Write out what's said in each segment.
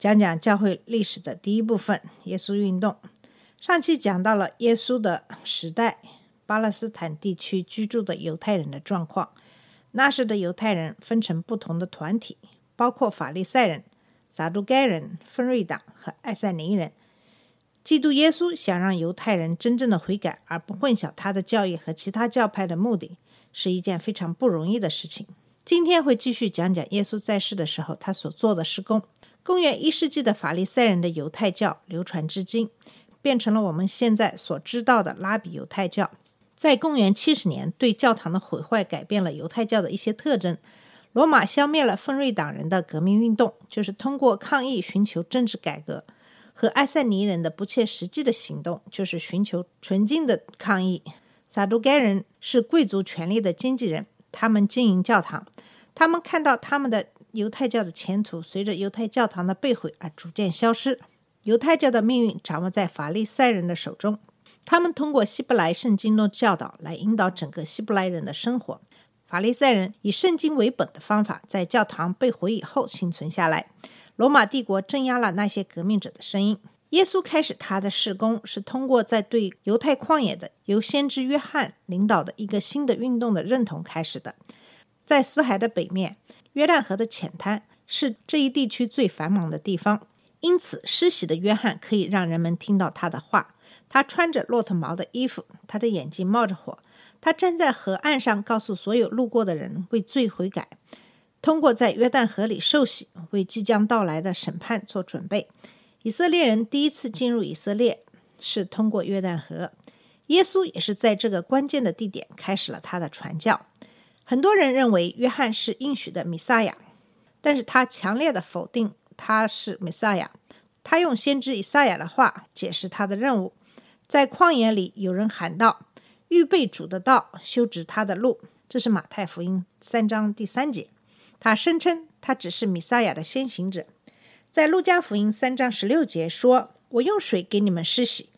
讲讲教会历史的第一部分——耶稣运动。上期讲到了耶稣的时代，巴勒斯坦地区居住的犹太人的状况。那时的犹太人分成不同的团体，包括法利赛人、撒都该人、分瑞党和爱赛尼人。基督耶稣想让犹太人真正的悔改，而不混淆他的教义和其他教派的目的，是一件非常不容易的事情。今天会继续讲讲耶稣在世的时候他所做的施工。公元一世纪的法利赛人的犹太教流传至今，变成了我们现在所知道的拉比犹太教。在公元七十年，对教堂的毁坏改变了犹太教的一些特征。罗马消灭了分瑞党人的革命运动，就是通过抗议寻求政治改革；和埃塞尼人的不切实际的行动，就是寻求纯净的抗议。撒都该人是贵族权力的经纪人，他们经营教堂，他们看到他们的犹太教的前途随着犹太教堂的被毁而逐渐消失。犹太教的命运掌握在法利赛人的手中，他们通过希伯来圣经的教导来引导整个希伯来人的生活。法利赛人以圣经为本的方法，在教堂被毁以后幸存下来。罗马帝国镇压了那些革命者的声音。耶稣开始他的事工是通过在对犹太旷野的由先知约翰领导的一个新的运动的认同开始的。在死海的北面，约旦河的浅滩是这一地区最繁忙的地方，因此施洗的约翰可以让人们听到他的话。他穿着骆驼毛的衣服，他的眼睛冒着火，他站在河岸上，告诉所有路过的人为罪悔改，通过在约旦河里受洗，为即将到来的审判做准备。以色列人第一次进入以色列是通过约旦河，耶稣也是在这个关键的地点开始了他的传教。很多人认为约翰是应许的弥撒亚，但是他强烈的否定他是弥撒亚。他用先知以赛亚的话解释他的任务。在旷野里，有人喊道：“预备主的道，修直他的路。”这是马太福音三章第三节。他声称他只是弥撒亚的先行者。在路加福音三章十六节说：“我用水给你们施洗，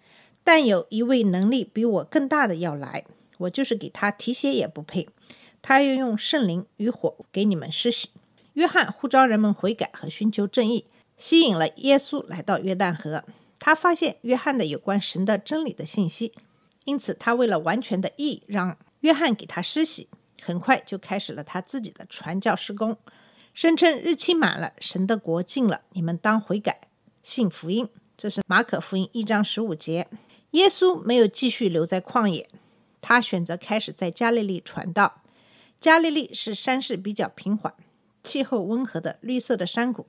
但有一位能力比我更大的要来，我就是给他提鞋也不配。他要用圣灵与火给你们施洗。”约翰呼召人们悔改和寻求正义，吸引了耶稣来到约旦河。他发现约翰的有关神的真理的信息，因此他为了完全的义，让约翰给他施洗。很快就开始了他自己的传教施工。声称日期满了，神的国近了，你们当悔改，信福音。这是马可福音一章十五节。耶稣没有继续留在旷野，他选择开始在加利利传道。加利利是山势比较平缓、气候温和的绿色的山谷。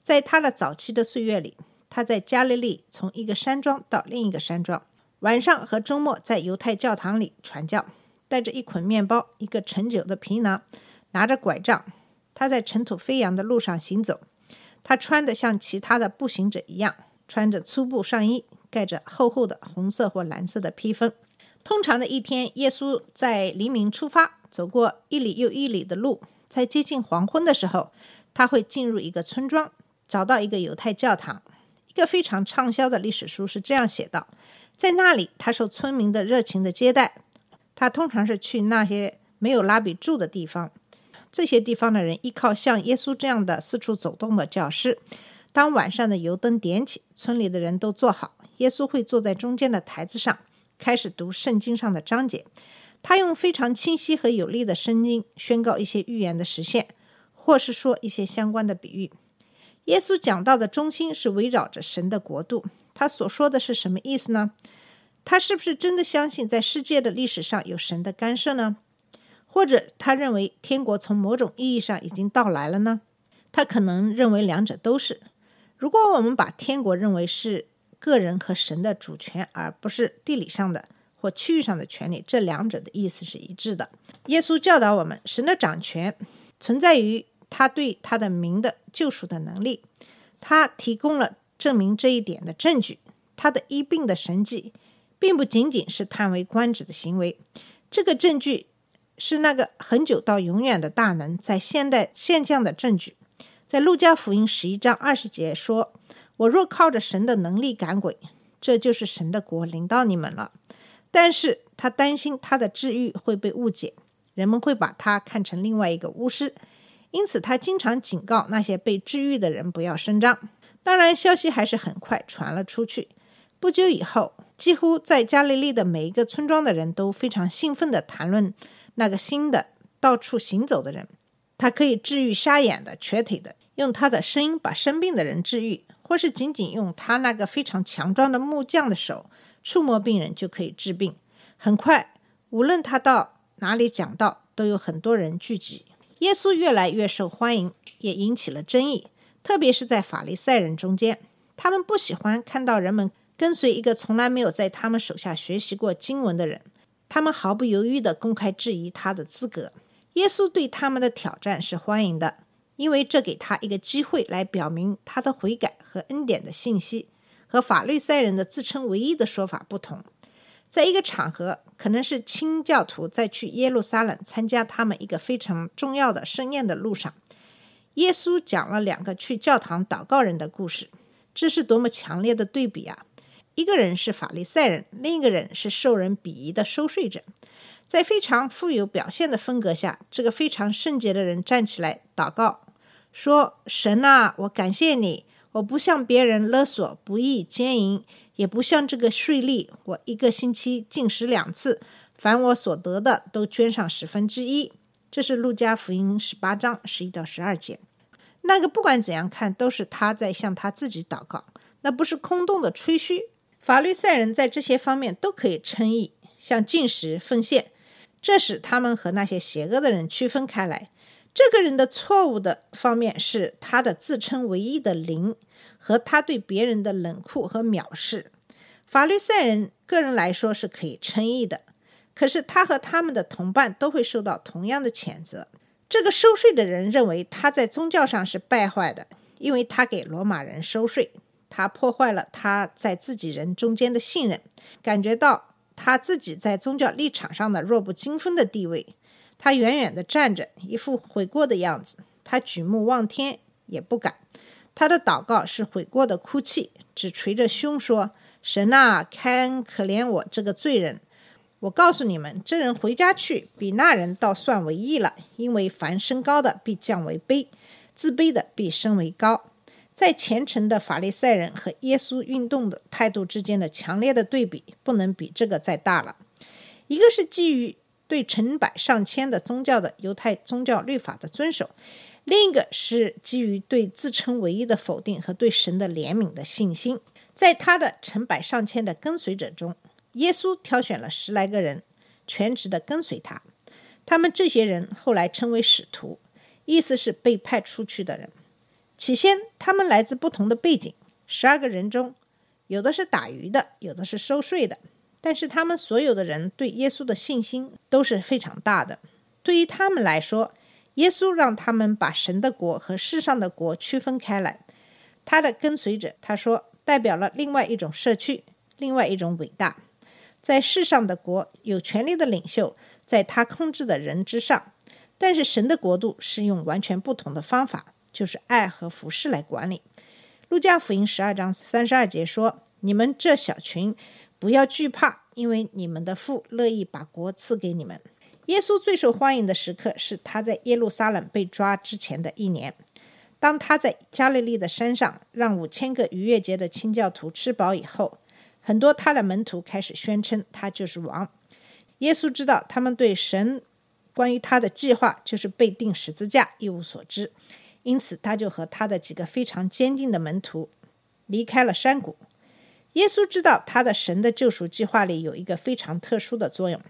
在他的早期的岁月里，他在加利利从一个山庄到另一个山庄，晚上和周末在犹太教堂里传教，带着一捆面包、一个盛酒的皮囊，拿着拐杖。他在尘土飞扬的路上行走，他穿的像其他的步行者一样，穿着粗布上衣，盖着厚厚的红色或蓝色的披风。通常的一天，耶稣在黎明出发，走过一里又一里的路，在接近黄昏的时候，他会进入一个村庄，找到一个犹太教堂。一个非常畅销的历史书是这样写道：在那里，他受村民的热情的接待。他通常是去那些没有拉比住的地方。这些地方的人依靠像耶稣这样的四处走动的教师。当晚上的油灯点起，村里的人都坐好，耶稣会坐在中间的台子上，开始读圣经上的章节。他用非常清晰和有力的声音宣告一些预言的实现，或是说一些相关的比喻。耶稣讲到的中心是围绕着神的国度。他所说的是什么意思呢？他是不是真的相信在世界的历史上有神的干涉呢？或者他认为天国从某种意义上已经到来了呢？他可能认为两者都是。如果我们把天国认为是个人和神的主权，而不是地理上的或区域上的权利，这两者的意思是一致的。耶稣教导我们，神的掌权存在于他对他的名的救赎的能力。他提供了证明这一点的证据。他的医病的神迹，并不仅仅是叹为观止的行为，这个证据是那个恒久到永远的大能在现代现象的证据。在路加福音十一章二十节说：“我若靠着神的能力赶鬼，这就是神的国临到你们了。”但是他担心他的治愈会被误解，人们会把他看成另外一个巫师，因此他经常警告那些被治愈的人不要声张。当然，消息还是很快传了出去。不久以后，几乎在加利利的每一个村庄的人都非常兴奋地谈论那个新的到处行走的人。他可以治愈瞎眼的、瘸腿的，用他的声音把生病的人治愈，或是仅仅用他那个非常强壮的木匠的手触摸病人就可以治病。很快，无论他到哪里讲道，都有很多人聚集。耶稣越来越受欢迎，也引起了争议，特别是在法利赛人中间，他们不喜欢看到人们。跟随一个从来没有在他们手下学习过经文的人，他们毫不犹豫地公开质疑他的资格。耶稣对他们的挑战是欢迎的，因为这给他一个机会来表明他的悔改和恩典的信息。和法律赛人的自称唯一的说法不同，在一个场合，可能是清教徒在去耶路撒冷参加他们一个非常重要的盛宴的路上，耶稣讲了两个去教堂祷告人的故事。这是多么强烈的对比啊！一个人是法利赛人，另一个人是受人鄙夷的收税者。在非常富有表现的风格下，这个非常圣洁的人站起来祷告，说：“神啊，我感谢你，我不向别人勒索、不义、奸淫，也不像这个税吏。我一个星期进食两次，凡我所得的都捐上十分之一。”这是路加福音十八章十一到十二节。那个不管怎样看，都是他在向他自己祷告，那不是空洞的吹嘘。法律赛人在这些方面都可以称义，像进食、奉献，这使他们和那些邪恶的人区分开来。这个人的错误的方面是他的自称唯一的灵和他对别人的冷酷和藐视。法律赛人个人来说是可以称义的，可是他和他们的同伴都会受到同样的谴责。这个收税的人认为他在宗教上是败坏的，因为他给罗马人收税。他破坏了他在自己人中间的信任，感觉到他自己在宗教立场上的弱不禁风的地位。他远远地站着，一副悔过的样子。他举目望天，也不敢。他的祷告是悔过的哭泣，只捶着胸说：“神啊，看可怜我这个罪人！我告诉你们，这人回家去，比那人倒算为义了。因为凡升高的必降为卑，自卑的必升为高。”在虔诚的法利赛人和耶稣运动的态度之间的强烈的对比，不能比这个再大了。一个是基于对成百上千的宗教的犹太宗教律法的遵守，另一个是基于对自称唯一的否定和对神的怜悯的信心。在他的成百上千的跟随者中，耶稣挑选了十来个人，全职的跟随他。他们这些人后来称为使徒，意思是被派出去的人。起先，他们来自不同的背景。十二个人中，有的是打鱼的，有的是收税的。但是，他们所有的人对耶稣的信心都是非常大的。对于他们来说，耶稣让他们把神的国和世上的国区分开来。他的跟随者，他说，代表了另外一种社区，另外一种伟大。在世上的国，有权力的领袖在他控制的人之上，但是神的国度是用完全不同的方法。就是爱和服侍来管理。路加福音十二章三十二节说：“你们这小群，不要惧怕，因为你们的父乐意把国赐给你们。”耶稣最受欢迎的时刻是他在耶路撒冷被抓之前的一年。当他在加利利的山上让五千个逾越节的清教徒吃饱以后，很多他的门徒开始宣称他就是王。耶稣知道他们对神关于他的计划就是被钉十字架一无所知。因此，他就和他的几个非常坚定的门徒离开了山谷。耶稣知道他的神的救赎计划里有一个非常特殊的作用，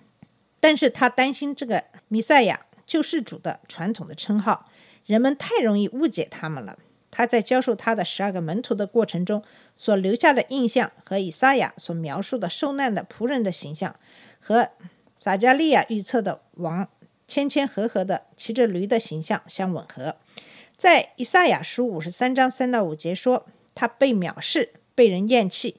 但是他担心这个弥赛亚救世主的传统的称号，人们太容易误解他们了。他在教授他的十二个门徒的过程中所留下的印象，和以赛亚所描述的受难的仆人的形象，和撒加利亚预测的王谦谦和和的骑着驴的形象相吻合。在以赛亚书五十三章三到五节说，他被藐视，被人厌弃，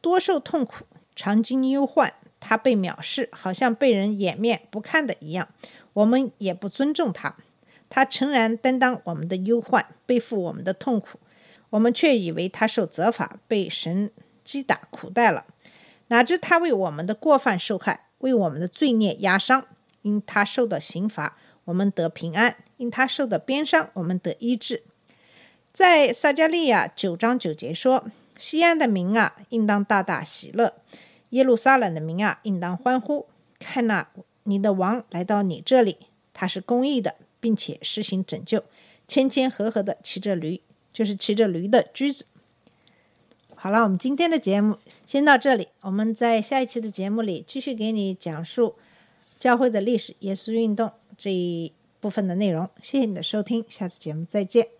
多受痛苦，常经忧患。他被藐视，好像被人掩面不看的一样。我们也不尊重他。他诚然担当我们的忧患，背负我们的痛苦，我们却以为他受责罚，被神击打苦待了。哪知他为我们的过犯受害，为我们的罪孽压伤。因他受的刑罚，我们得平安；因他受的鞭伤，我们得医治。在撒加利亚九章九节说：“西安的民啊，应当大大喜乐；耶路撒冷的民啊，应当欢呼。看呐你的王来到你这里，他是公义的，并且施行拯救，谦谦和和的骑着驴，就是骑着驴的驹子。”好了，我们今天的节目先到这里。我们在下一期的节目里继续给你讲述教会的历史、耶稣运动这一部分的内容。谢谢你的收听，下次节目再见。